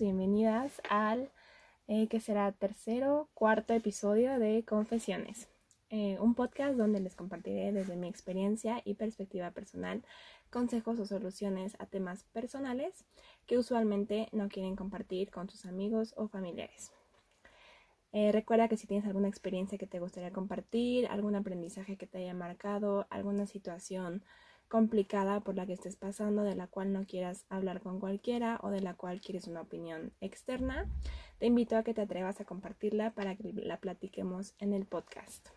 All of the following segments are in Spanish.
bienvenidos, bienvenidas al eh, que será tercero, cuarto episodio de Confesiones, eh, un podcast donde les compartiré desde mi experiencia y perspectiva personal consejos o soluciones a temas personales que usualmente no quieren compartir con sus amigos o familiares. Eh, recuerda que si tienes alguna experiencia que te gustaría compartir, algún aprendizaje que te haya marcado, alguna situación complicada por la que estés pasando, de la cual no quieras hablar con cualquiera o de la cual quieres una opinión externa, te invito a que te atrevas a compartirla para que la platiquemos en el podcast.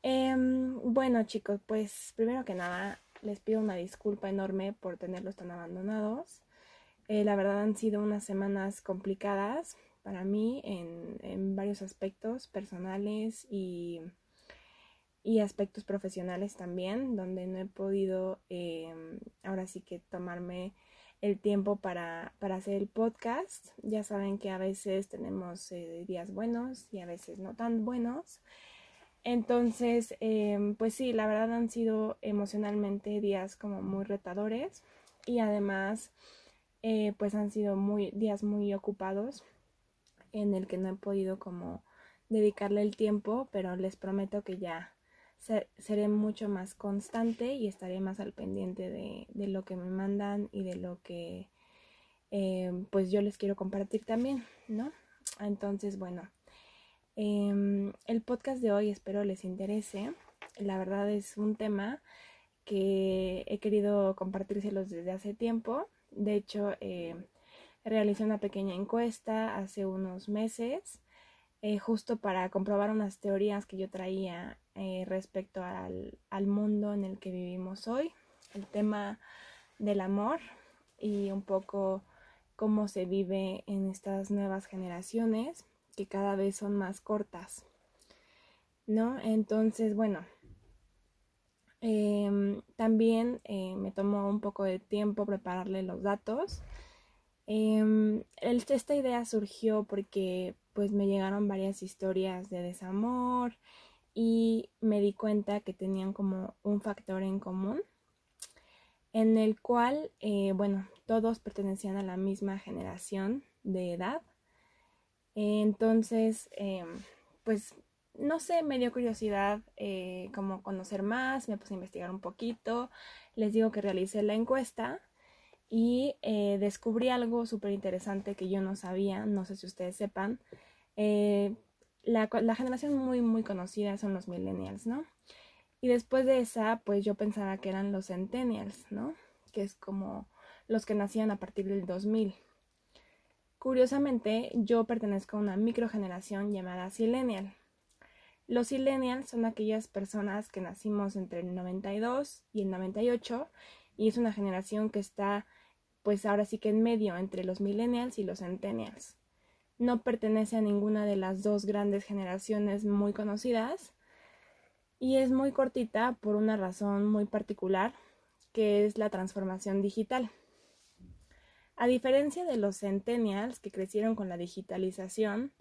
Em, bueno chicos, pues primero que nada les pido una disculpa enorme por tenerlos tan abandonados. Eh, la verdad han sido unas semanas complicadas para mí en, en varios aspectos personales y y aspectos profesionales también, donde no he podido em, ahora sí que tomarme el tiempo para, para, hacer el podcast. Ya saben que a veces tenemos eh, días buenos y a veces no tan buenos. Entonces, em, pues sí, la verdad han sido emocionalmente días como muy retadores y además, eh, pues han sido muy, días muy ocupados en el que no he podido como dedicarle el tiempo, pero les prometo que ya seré mucho más constante y estaré más al pendiente de, lo que me mandan y de lo que eh, pues yo les quiero compartir también, ¿no? Entonces, bueno, em, el podcast de hoy espero les interese. La verdad es un tema que he querido compartírselos desde hace tiempo. De hecho, eh, realicé una pequeña encuesta hace unos meses eh, justo para comprobar unas teorías que yo traía eh, respecto al, al, mundo en el que vivimos hoy, el tema del amor y un poco cómo se vive en estas nuevas generaciones que cada vez son más cortas. ¿No? Entonces, bueno, em, también eh, me tomó un poco de tiempo prepararle los datos. Em, esta idea surgió porque pues me llegaron varias historias de desamor y me di cuenta que tenían como un factor en común en el cual, eh, bueno, todos pertenecían a la misma generación de edad. Entonces, em, pues, no sé, me dio curiosidad eh, como conocer más, me puse a investigar un poquito. Les digo que realicé la encuesta y eh, descubrí algo súper interesante que yo no sabía, no sé si ustedes sepan. La, generación muy, muy conocida son los millennials, ¿no? Y después de esa, pues yo pensaba que eran los centennials, ¿no? Que es como los que nacían a partir del 2000. Curiosamente, yo pertenezco a una microgeneración llamada Silenial. Los Silenials son aquellas personas que nacimos entre el 92 y el 98 y es una generación que está pues ahora sí que en medio entre los millennials y los centennials. No pertenece a ninguna de las dos grandes generaciones muy conocidas y es muy cortita por una razón muy particular, que es la transformación digital. A diferencia de los centennials que crecieron con la digitalización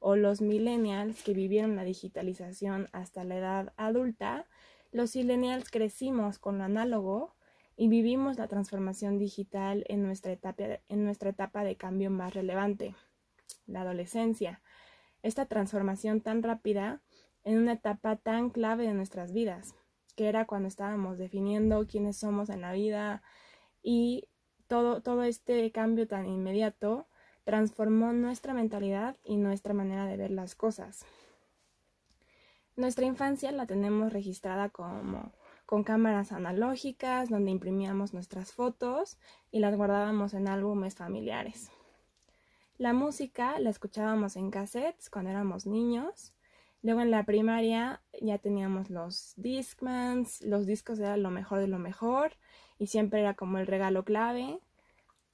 o los millennials que vivieron la digitalización hasta la edad adulta, los millennials crecimos con lo análogo y vivimos la transformación digital en nuestra etapa, en nuestra etapa de cambio más relevante, la adolescencia. Esta transformación tan rápida en una etapa tan clave de nuestras vidas, que era cuando estábamos definiendo quiénes somos en la vida y todo, todo este cambio tan inmediato transformó nuestra mentalidad y nuestra manera de ver las cosas. Nuestra infancia la tenemos registrada como con cámaras analógicas donde imprimíamos nuestras fotos y las guardábamos en álbumes familiares. La música la escuchábamos en cassettes cuando éramos niños. Luego en la primaria ya teníamos los Discmans, los discos eran lo mejor de lo mejor y siempre era como el regalo clave.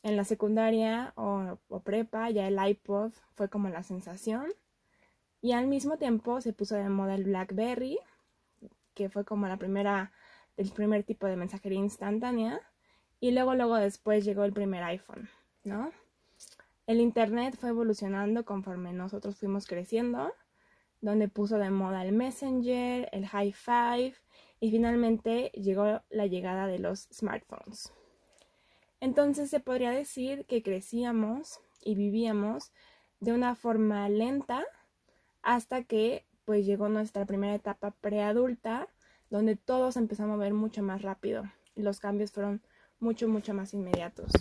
En la secundaria o, o prepa ya el iPod fue como la sensación. Y al mismo tiempo se puso de moda el BlackBerry, que fue como la primera el primer tipo de mensajería instantánea y luego luego después llegó el primer iPhone, ¿no? El internet fue evolucionando conforme nosotros fuimos creciendo, donde puso de moda el Messenger, el High Five y finalmente llegó la llegada de los smartphones. Entonces se podría decir que crecíamos y vivíamos de una forma lenta hasta que pues llegó nuestra primera etapa preadulta donde todo se empezó a mover mucho más rápido los cambios fueron mucho mucho más inmediatos.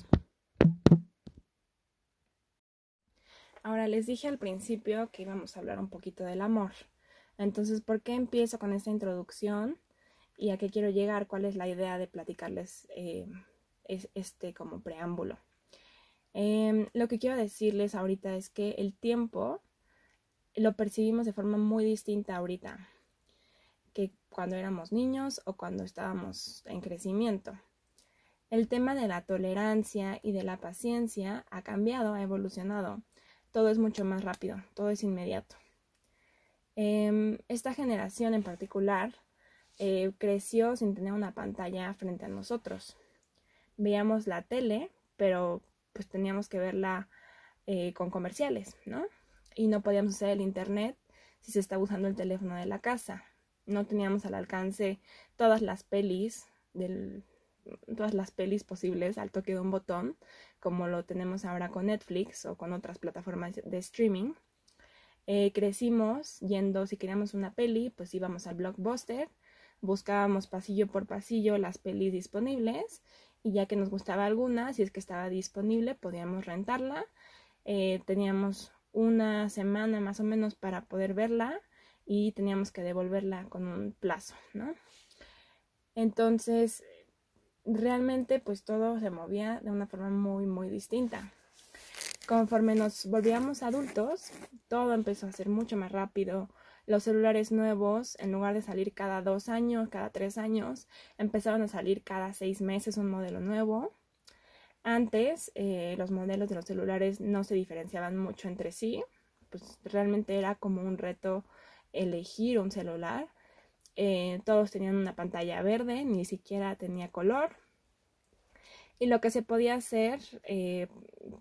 Ahora les dije al principio que íbamos a hablar un poquito del amor. Entonces, ¿por qué empiezo con esta introducción? ¿Y a qué quiero llegar? ¿Cuál es la idea de platicarles eh, este como preámbulo? Em, lo que quiero decirles ahorita es que el tiempo lo percibimos de forma muy distinta ahorita que cuando éramos niños o cuando estábamos en crecimiento. El tema de la tolerancia y de la paciencia ha cambiado, ha evolucionado todo es mucho más rápido, todo es inmediato. Em, esta generación en particular eh, creció sin tener una pantalla frente a nosotros. Veíamos la tele, pero pues teníamos que verla eh, con comerciales, ¿no? Y no podíamos usar el internet si se estaba usando el teléfono de la casa. No teníamos al alcance todas las pelis todas las pelis posibles al toque de un botón, como lo tenemos ahora con Netflix o con otras plataformas de streaming. Eh, crecimos yendo, si queríamos una peli, pues íbamos al blockbuster, buscábamos pasillo por pasillo las pelis disponibles y ya que nos gustaba alguna, si es que estaba disponible, podíamos rentarla. Eh, teníamos una semana más o menos para poder verla y teníamos que devolverla con un plazo, ¿no? Entonces, realmente pues todo se movía de una forma muy muy distinta. Conforme nos volvíamos adultos, todo empezó a ser mucho más rápido. Los celulares nuevos, en lugar de salir cada dos años, cada tres años, empezaron a salir cada seis meses un modelo nuevo. Antes, eh, los modelos de los celulares no se diferenciaban mucho entre sí, pues realmente era como un reto elegir un celular. Eh, todos tenían una pantalla verde, ni siquiera tenía color. Y lo que se podía hacer eh,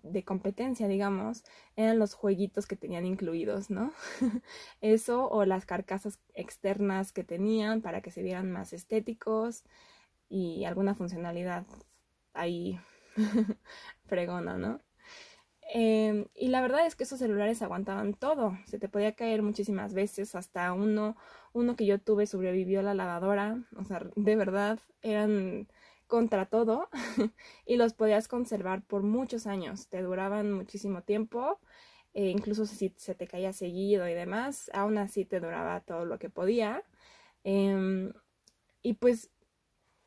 de competencia, digamos, eran los jueguitos que tenían incluidos, ¿no? Eso o las carcasas externas que tenían para que se vieran más estéticos y alguna funcionalidad ahí fregona, ¿no? Em, y la verdad es que esos celulares aguantaban todo, se te podía caer muchísimas veces, hasta uno, uno que yo tuve sobrevivió a la lavadora, o sea, de verdad eran contra todo y los podías conservar por muchos años, te duraban muchísimo tiempo, e incluso si se te caía seguido y demás, aún así te duraba todo lo que podía. Em, y pues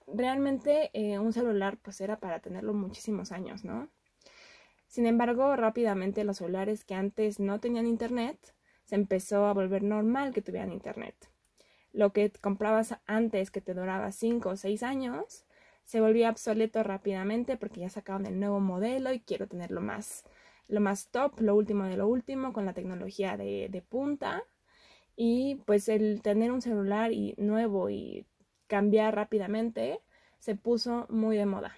realmente eh, un celular pues era para tenerlo muchísimos años, ¿no? Sin embargo, rápidamente los celulares que antes no tenían internet, se empezó a volver normal que tuvieran internet. Lo que comprabas antes que te duraba 5 o 6 años, se volvía obsoleto rápidamente porque ya sacaron el nuevo modelo y quiero tener lo más, lo más top, lo último de lo último con la tecnología de, de punta. Y pues el tener un celular y nuevo y cambiar rápidamente se puso muy de moda.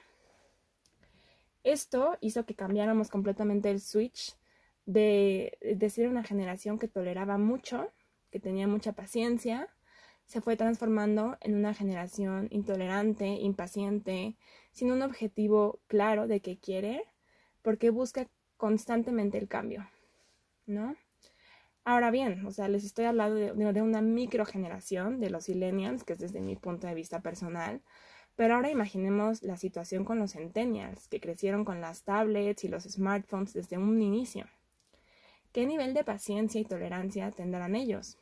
Esto hizo que cambiáramos completamente el switch de, de ser una generación que toleraba mucho, que tenía mucha paciencia, se fue transformando en una generación intolerante, impaciente, sin un objetivo claro de qué quiere, porque busca constantemente el cambio, ¿no? Ahora bien, o sea, les estoy hablando de, una microgeneración de los millennials, que es desde mi punto de vista personal, pero ahora imaginemos la situación con los centennials, que crecieron con las tablets y los smartphones desde un inicio. ¿Qué nivel de paciencia y tolerancia tendrán ellos?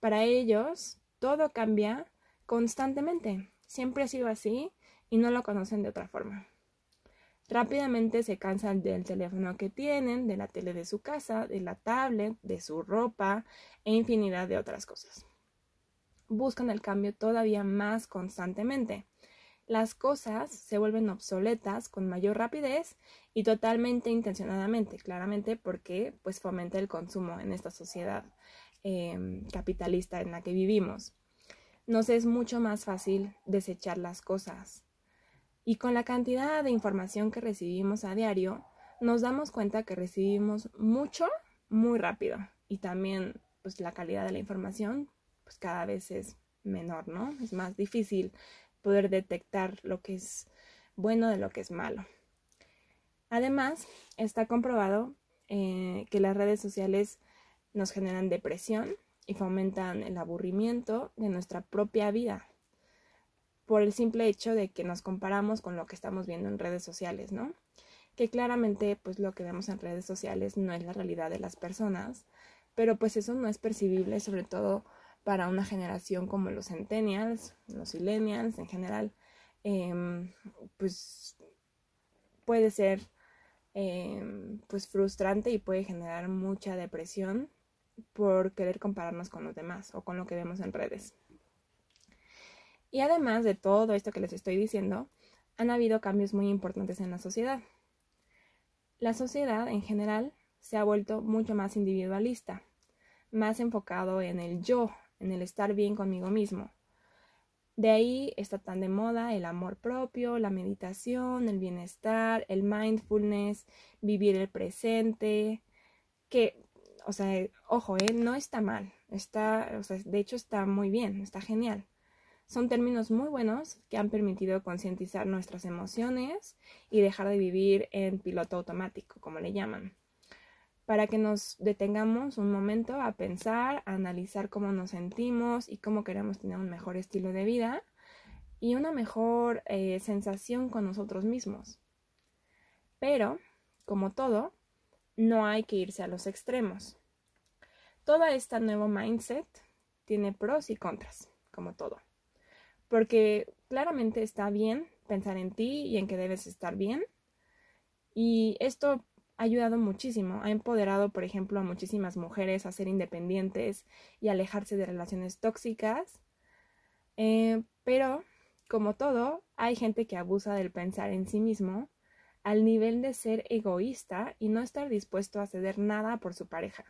Para ellos, todo cambia constantemente. Siempre ha sido así y no lo conocen de otra forma. Rápidamente se cansan del teléfono que tienen, de la tele de su casa, de la tablet, de su ropa e infinidad de otras cosas. Buscan el cambio todavía más constantemente las cosas se vuelven obsoletas con mayor rapidez y totalmente intencionadamente, claramente porque pues fomenta el consumo en esta sociedad em, capitalista en la que vivimos. Nos es mucho más fácil desechar las cosas. Y con la cantidad de información que recibimos a diario, nos damos cuenta que recibimos mucho muy rápido y también pues la calidad de la información pues cada vez es menor, ¿no? Es más difícil poder detectar lo que es bueno de lo que es malo. Además, está comprobado eh, que las redes sociales nos generan depresión y fomentan el aburrimiento de nuestra propia vida por el simple hecho de que nos comparamos con lo que estamos viendo en redes sociales, ¿no? Que claramente pues lo que vemos en redes sociales no es la realidad de las personas, pero pues eso no es percibible sobre todo para una generación como los centennials, los millennials en general, em, pues puede ser em, pues frustrante y puede generar mucha depresión por querer compararnos con los demás o con lo que vemos en redes. Y además de todo esto que les estoy diciendo, han habido cambios muy importantes en la sociedad. La sociedad en general se ha vuelto mucho más individualista, más enfocado en el yo, en el estar bien conmigo mismo. De ahí está tan de moda el amor propio, la meditación, el bienestar, el mindfulness, vivir el presente, que, o sea, ojo, ¿eh? no está mal, está, o sea, de hecho está muy bien, está genial. Son términos muy buenos que han permitido concientizar nuestras emociones y dejar de vivir en piloto automático, como le llaman, para que nos detengamos un momento a pensar, a analizar cómo nos sentimos y cómo queremos tener un mejor estilo de vida y una mejor eh, sensación con nosotros mismos. Pero, como todo, no hay que irse a los extremos. Toda esta nuevo mindset tiene pros y contras, como todo porque claramente está bien pensar en ti y en que debes estar bien. Y esto ha ayudado muchísimo, ha empoderado, por ejemplo, a muchísimas mujeres a ser independientes y alejarse de relaciones tóxicas. Eh, pero, como todo, hay gente que abusa del pensar en sí mismo al nivel de ser egoísta y no estar dispuesto a ceder nada por su pareja.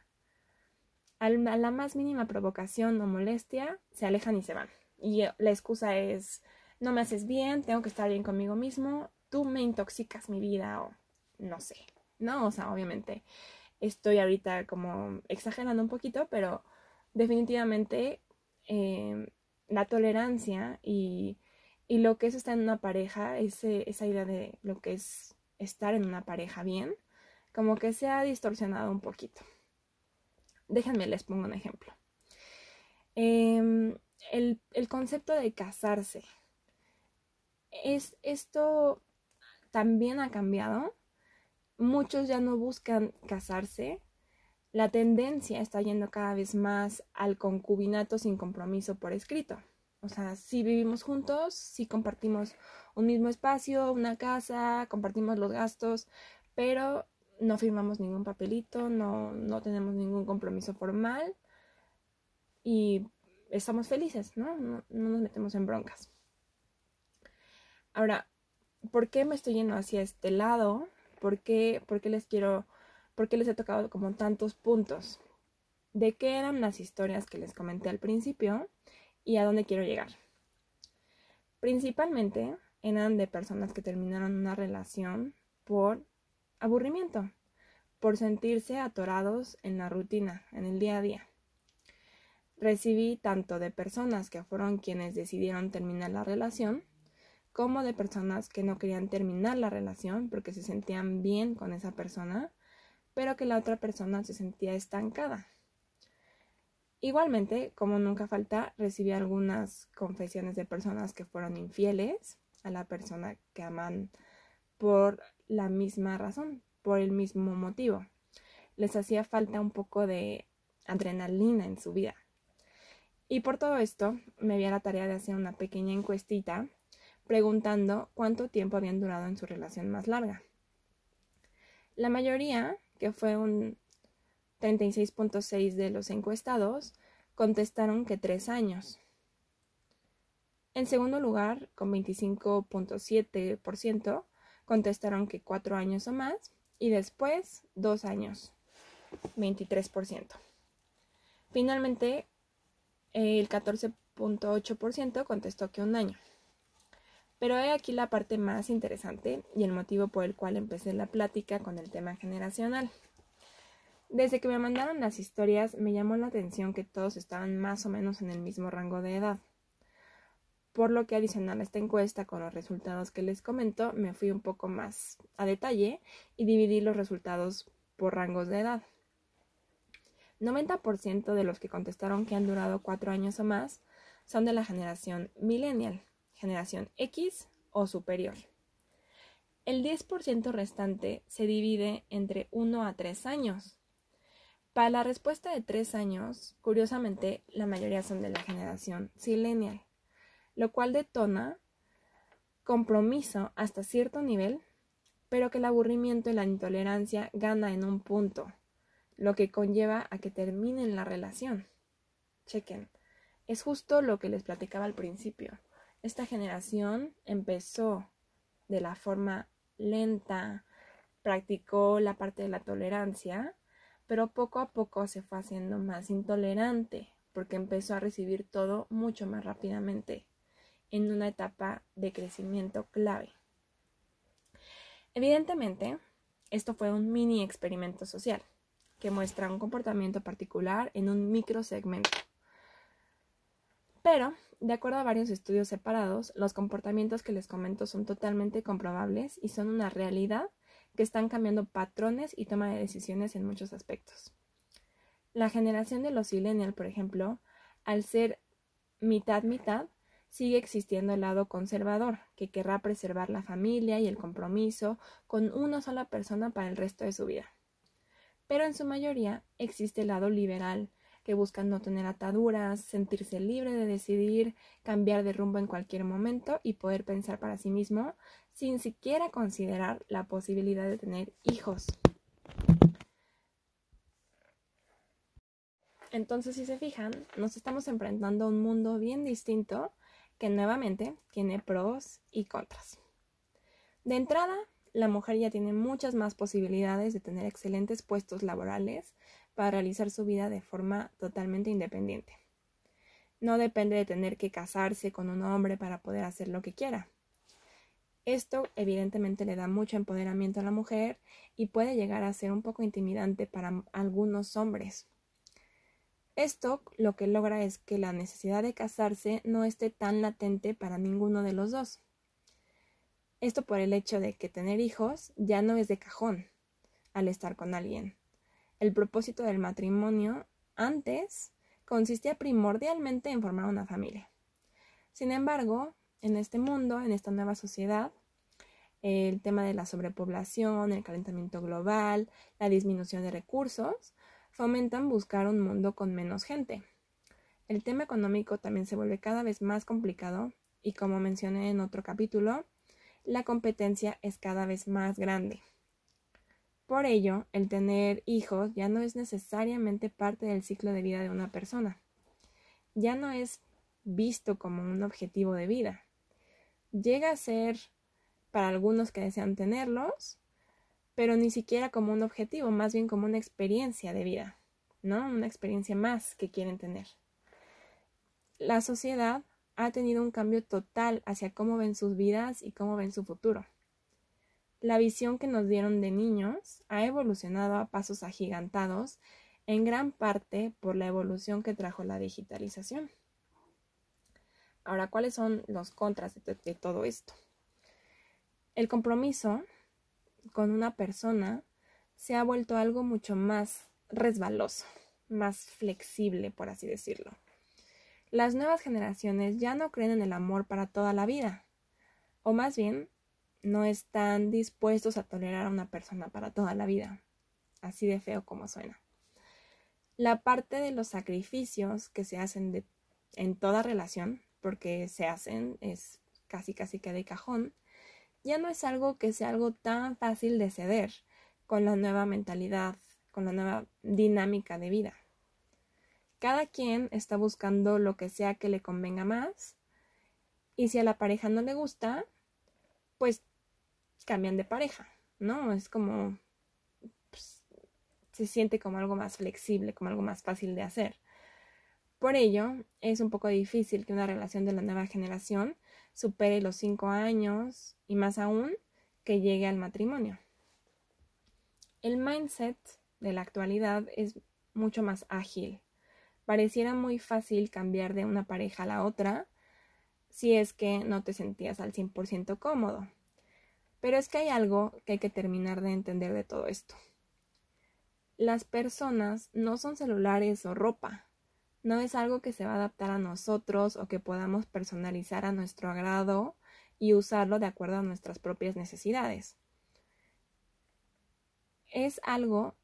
A la más mínima provocación o molestia, se alejan y se van y la excusa es no me haces bien, tengo que estar bien conmigo mismo, tú me intoxicas mi vida o no sé, ¿no? O sea, obviamente estoy ahorita como exagerando un poquito, pero definitivamente em, la tolerancia y, y, lo que es estar en una pareja, ese, esa idea de lo que es estar en una pareja bien, como que se ha distorsionado un poquito. Déjenme les pongo un ejemplo. Eh, el, concepto de casarse. Es, esto también ha cambiado. Muchos ya no buscan casarse. La tendencia está yendo cada vez más al concubinato sin compromiso por escrito. O sea, si vivimos juntos, si compartimos un mismo espacio, una casa, compartimos los gastos, pero no firmamos ningún papelito, no, no tenemos ningún compromiso formal y estamos felices, ¿no? ¿no? nos metemos en broncas. Ahora, ¿por qué me estoy yendo hacia este lado? ¿Por qué, por qué les quiero, por qué les he tocado como tantos puntos? ¿De qué eran las historias que les comenté al principio y a dónde quiero llegar? Principalmente eran de personas que terminaron una relación por aburrimiento, por sentirse atorados en la rutina, en el día a día recibí tanto de personas que fueron quienes decidieron terminar la relación, como de personas que no querían terminar la relación porque se sentían bien con esa persona, pero que la otra persona se sentía estancada. Igualmente, como nunca falta, recibí algunas confesiones de personas que fueron infieles a la persona que aman por la misma razón, por el mismo motivo. Les hacía falta un poco de adrenalina en su vida. Y por todo esto me vi a la tarea de hacer una pequeña encuestita preguntando cuánto tiempo habían durado en su relación más larga. La mayoría, que fue un 36.6 de los encuestados, contestaron que tres años. En segundo lugar, con 25.7%, contestaron que cuatro años o más y después dos años, 23%. Finalmente, el 14.8% contestó que un año. Pero he aquí la parte más interesante y el motivo por el cual empecé la plática con el tema generacional. Desde que me mandaron las historias me llamó la atención que todos estaban más o menos en el mismo rango de edad. por lo que adicional a esta encuesta con los resultados que les comento, me fui un poco más a detalle y dividí los resultados por rangos de edad. 90% de los que contestaron que han durado cuatro años o más son de la generación millennial, generación X o superior. El 10% restante se divide entre 1 a 3 años. Para la respuesta de 3 años, curiosamente, la mayoría son de la generación silenial, lo cual detona compromiso hasta cierto nivel, pero que el aburrimiento y la intolerancia gana en un punto, lo que conlleva a que terminen la relación. Chequen, es justo lo que les platicaba al principio. Esta generación empezó de la forma lenta, practicó la parte de la tolerancia, pero poco a poco se fue haciendo más intolerante porque empezó a recibir todo mucho más rápidamente en una etapa de crecimiento clave. Evidentemente, esto fue un mini experimento social que muestra un comportamiento particular en un microsegmento. Pero, de acuerdo a varios estudios separados, los comportamientos que les comento son totalmente comprobables y son una realidad que están cambiando patrones y toma de decisiones en muchos aspectos. La generación de los millennials, por ejemplo, al ser mitad-mitad, sigue existiendo el lado conservador, que querrá preservar la familia y el compromiso con una sola persona para el resto de su vida. Pero en su mayoría existe el lado liberal, que buscan no tener ataduras, sentirse libre de decidir, cambiar de rumbo en cualquier momento y poder pensar para sí mismo sin siquiera considerar la posibilidad de tener hijos. Entonces, si se fijan, nos estamos enfrentando a un mundo bien distinto que nuevamente tiene pros y contras. De entrada, la mujer ya tiene muchas más posibilidades de tener excelentes puestos laborales para realizar su vida de forma totalmente independiente. No depende de tener que casarse con un hombre para poder hacer lo que quiera. Esto evidentemente le da mucho empoderamiento a la mujer y puede llegar a ser un poco intimidante para algunos hombres. Esto lo que logra es que la necesidad de casarse no esté tan latente para ninguno de los dos. Esto por el hecho de que tener hijos ya no es de cajón al estar con alguien el propósito del matrimonio antes consistía primordialmente en formar una familia. Sin embargo, en este mundo, en esta nueva sociedad, el tema de la sobrepoblación, el calentamiento global, la disminución de recursos, fomentan buscar un mundo con menos gente. El tema económico también se vuelve cada vez más complicado y como mencioné en otro capítulo, la competencia es cada vez más grande. Por ello, el tener hijos ya no es necesariamente parte del ciclo de vida de una persona. Ya no es visto como un objetivo de vida. Llega a ser para algunos que desean tenerlos, pero ni siquiera como un objetivo, más bien como una experiencia de vida, ¿no? Una experiencia más que quieren tener. La sociedad ha tenido un cambio total hacia cómo ven sus vidas y cómo ven su futuro. La visión que nos dieron de niños ha evolucionado a pasos agigantados, en gran parte por la evolución que trajo la digitalización. Ahora, ¿cuáles son los contras de, de todo esto? El compromiso con una persona se ha vuelto algo mucho más resbaloso, más flexible, por así decirlo. Las nuevas generaciones ya no creen en el amor para toda la vida, o más bien no están dispuestos a tolerar a una persona para toda la vida, así de feo como suena. La parte de los sacrificios que se hacen en toda relación, porque se hacen, es casi casi que de cajón, ya no es algo que sea algo tan fácil de ceder con la nueva mentalidad, con la nueva dinámica de vida. Cada quien está buscando lo que sea que le convenga más y si a la pareja no le gusta, pues cambian de pareja, ¿no? Es como, pues, se siente como algo más flexible, como algo más fácil de hacer. Por ello, es un poco difícil que una relación de la nueva generación supere los cinco años y más aún que llegue al matrimonio. El mindset de la actualidad es mucho más ágil. Pareciera muy fácil cambiar de una pareja a la otra si es que no te sentías al 100% cómodo. Pero es que hay algo que hay que terminar de entender de todo esto. Las personas no son celulares o ropa. No es algo que se va a adaptar a nosotros o que podamos personalizar a nuestro agrado y usarlo de acuerdo a nuestras propias necesidades. Es algo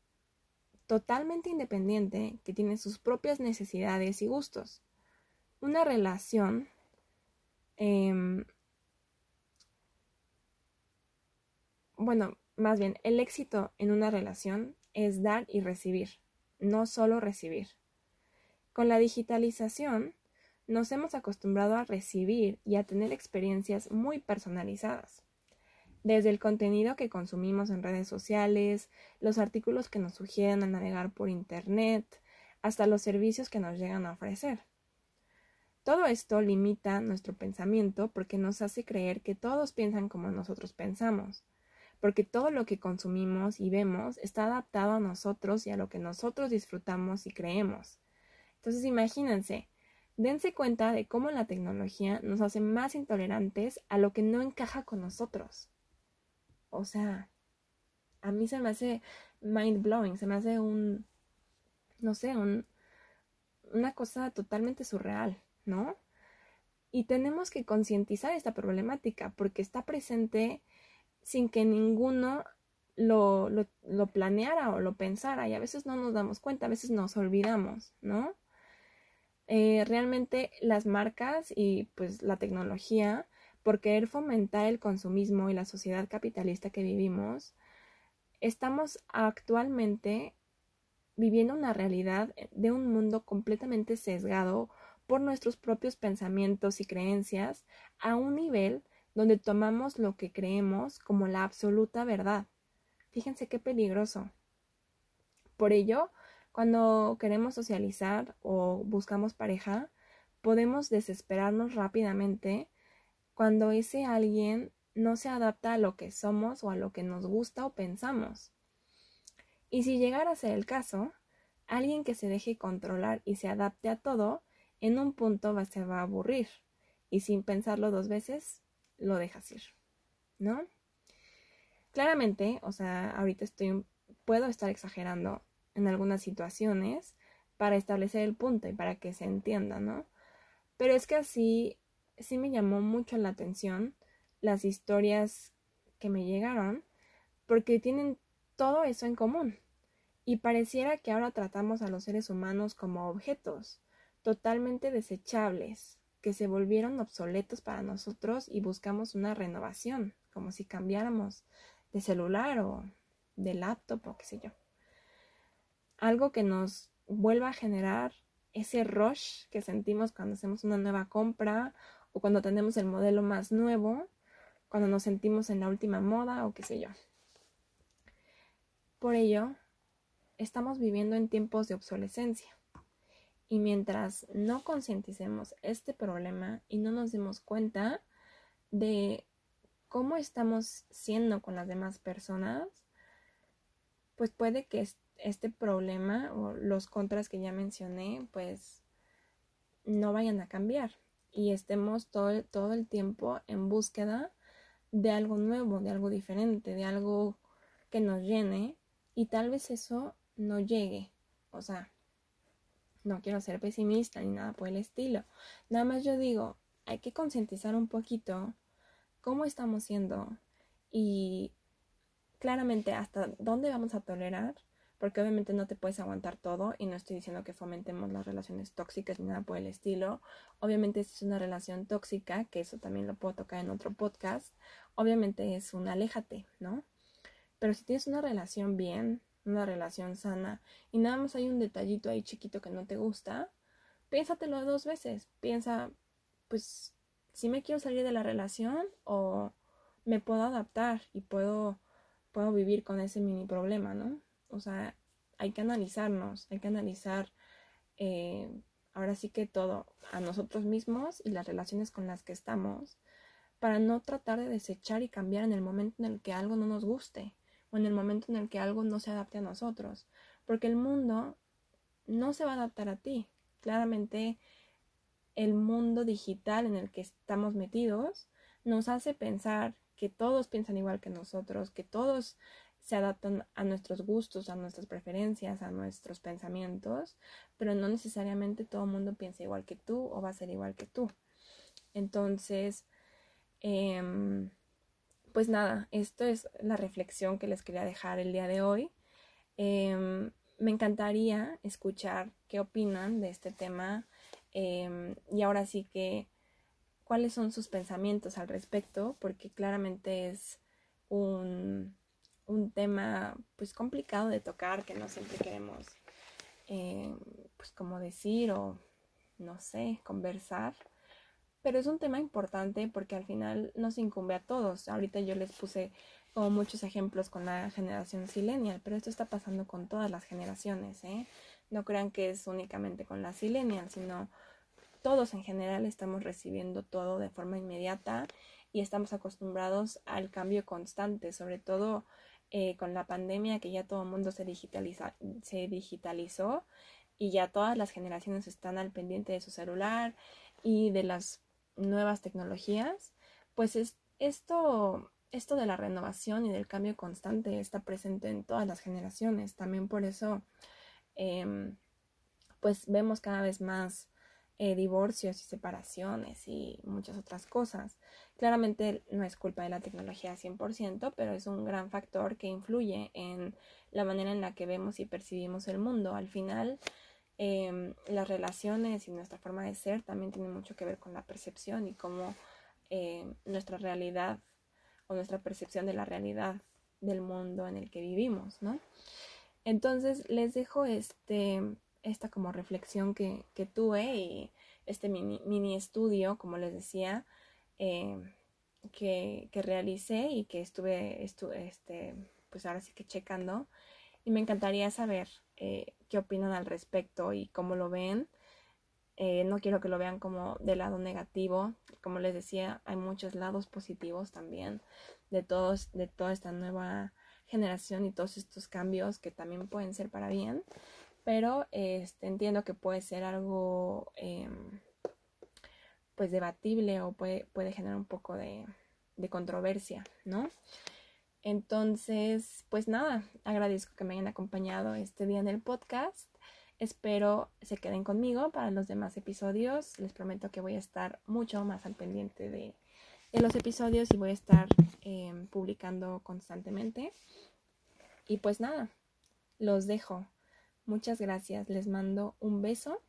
totalmente independiente que tiene sus propias necesidades y gustos. Una relación Em, bueno, más bien, el éxito en una relación es dar y recibir, no solo recibir. Con la digitalización, nos hemos acostumbrado a recibir y a tener experiencias muy personalizadas. Desde el contenido que consumimos en redes sociales, los artículos que nos sugieren al navegar por Internet, hasta los servicios que nos llegan a ofrecer. Todo esto limita nuestro pensamiento porque nos hace creer que todos piensan como nosotros pensamos, porque todo lo que consumimos y vemos está adaptado a nosotros y a lo que nosotros disfrutamos y creemos. Entonces imagínense, dense cuenta de cómo la tecnología nos hace más intolerantes a lo que no encaja con nosotros. O sea, a mí se me hace mind blowing, se me hace un, no sé, un, una cosa totalmente surreal. ¿no? Y tenemos que concientizar esta problemática porque está presente sin que ninguno lo, lo, planeara o lo pensara y a veces no nos damos cuenta, a veces nos olvidamos, ¿no? Eh, realmente las marcas y pues la tecnología, por querer fomentar el consumismo y la sociedad capitalista que vivimos, estamos actualmente viviendo una realidad de un mundo completamente sesgado por nuestros propios pensamientos y creencias a un nivel donde tomamos lo que creemos como la absoluta verdad. Fíjense qué peligroso. Por ello, cuando queremos socializar o buscamos pareja, podemos desesperarnos rápidamente cuando ese alguien no se adapta a lo que somos o a lo que nos gusta o pensamos. Y si llegara a ser el caso, alguien que se deje controlar y se adapte a todo, en un punto se va a aburrir y sin pensarlo dos veces lo dejas ir, ¿no? Claramente, o sea, ahorita estoy, puedo estar exagerando en algunas situaciones para establecer el punto y para que se entienda, ¿no? Pero es que así sí me llamó mucho la atención las historias que me llegaron porque tienen todo eso en común y pareciera que ahora tratamos a los seres humanos como objetos totalmente desechables, que se volvieron obsoletos para nosotros y buscamos una renovación, como si cambiáramos de celular o de laptop o qué sé yo. Algo que nos vuelva a generar ese rush que sentimos cuando hacemos una nueva compra o cuando tenemos el modelo más nuevo, cuando nos sentimos en la última moda o qué sé yo. Por ello, estamos viviendo en tiempos de obsolescencia. Y mientras no concienticemos este problema y no nos demos cuenta de cómo estamos siendo con las demás personas, pues puede que este problema o los contras que ya mencioné, pues no vayan a cambiar y estemos todo, todo el tiempo en búsqueda de algo nuevo, de algo diferente, de algo que nos llene y tal vez eso no llegue. O sea, no quiero ser pesimista ni nada por el estilo. Nada más yo digo, hay que concientizar un poquito cómo estamos siendo y claramente hasta dónde vamos a tolerar, porque obviamente no te puedes aguantar todo y no estoy diciendo que fomentemos las relaciones tóxicas ni nada por el estilo. Obviamente si es una relación tóxica, que eso también lo puedo tocar en otro podcast, obviamente es un aléjate, ¿no? Pero si tienes una relación bien, una relación sana y nada más hay un detallito ahí chiquito que no te gusta, piénsatelo dos veces. Piensa, pues, si me quiero salir de la relación o me puedo adaptar y puedo, puedo vivir con ese mini problema, ¿no? O sea, hay que analizarnos, hay que analizar eh, ahora sí que todo, a nosotros mismos y las relaciones con las que estamos, para no tratar de desechar y cambiar en el momento en el que algo no nos guste o en el momento en el que algo no se adapte a nosotros, porque el mundo no se va a adaptar a ti. Claramente el mundo digital en el que estamos metidos nos hace pensar que todos piensan igual que nosotros, que todos se adaptan a nuestros gustos, a nuestras preferencias, a nuestros pensamientos, pero no necesariamente todo el mundo piensa igual que tú o va a ser igual que tú. Entonces, em, pues nada, esto es la reflexión que les quería dejar el día de hoy. Em, me encantaría escuchar qué opinan de este tema em, y ahora sí que cuáles son sus pensamientos al respecto, porque claramente es un, un tema pues complicado de tocar que no siempre queremos em, pues como decir o no sé, conversar. Pero es un tema importante porque al final nos incumbe a todos. Ahorita yo les puse como muchos ejemplos con la generación silenial, pero esto está pasando con todas las generaciones, ¿eh? No crean que es únicamente con la silenial, sino todos en general estamos recibiendo todo de forma inmediata y estamos acostumbrados al cambio constante, sobre todo eh, con la pandemia que ya todo el mundo se, digitaliza, se digitalizó y ya todas las generaciones están al pendiente de su celular y de las nuevas tecnologías, pues es, esto, esto de la renovación y del cambio constante está presente en todas las generaciones. También por eso, em, pues vemos cada vez más eh, divorcios y separaciones y muchas otras cosas. Claramente no es culpa de la tecnología 100%, pero es un gran factor que influye en la manera en la que vemos y percibimos el mundo. Al final, Em, las relaciones y nuestra forma de ser también tienen mucho que ver con la percepción y cómo em, nuestra realidad o nuestra percepción de la realidad del mundo en el que vivimos, ¿no? Entonces les dejo este, esta como reflexión que, que tuve y este mini, estudio, como les decía, em, que, que, realicé y que estuve, estuve, este, pues ahora sí que checando y me encantaría saber eh, qué opinan al respecto y cómo lo ven. Eh, no quiero que lo vean como del lado negativo. Como les decía, hay muchos lados positivos también de, todos, de toda esta nueva generación y todos estos cambios que también pueden ser para bien. Pero este, entiendo que puede ser algo em, pues debatible o puede, puede generar un poco de, de controversia, ¿no? Entonces, pues nada, agradezco que me hayan acompañado este día en el podcast. Espero se queden conmigo para los demás episodios. Les prometo que voy a estar mucho más al pendiente de, los episodios y voy a estar em, publicando constantemente. Y pues nada, los dejo. Muchas gracias. Les mando un beso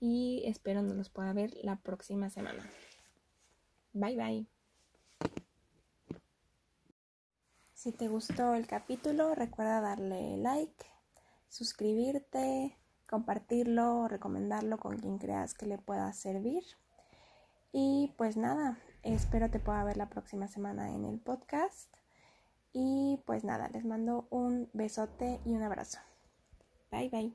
y espero nos los pueda ver la próxima semana. Bye bye. Si te gustó el capítulo, recuerda darle like, suscribirte, compartirlo, recomendarlo con quien creas que le pueda servir. Y pues nada, espero te pueda ver la próxima semana en el podcast. Y pues nada, les mando un besote y un abrazo. Bye bye.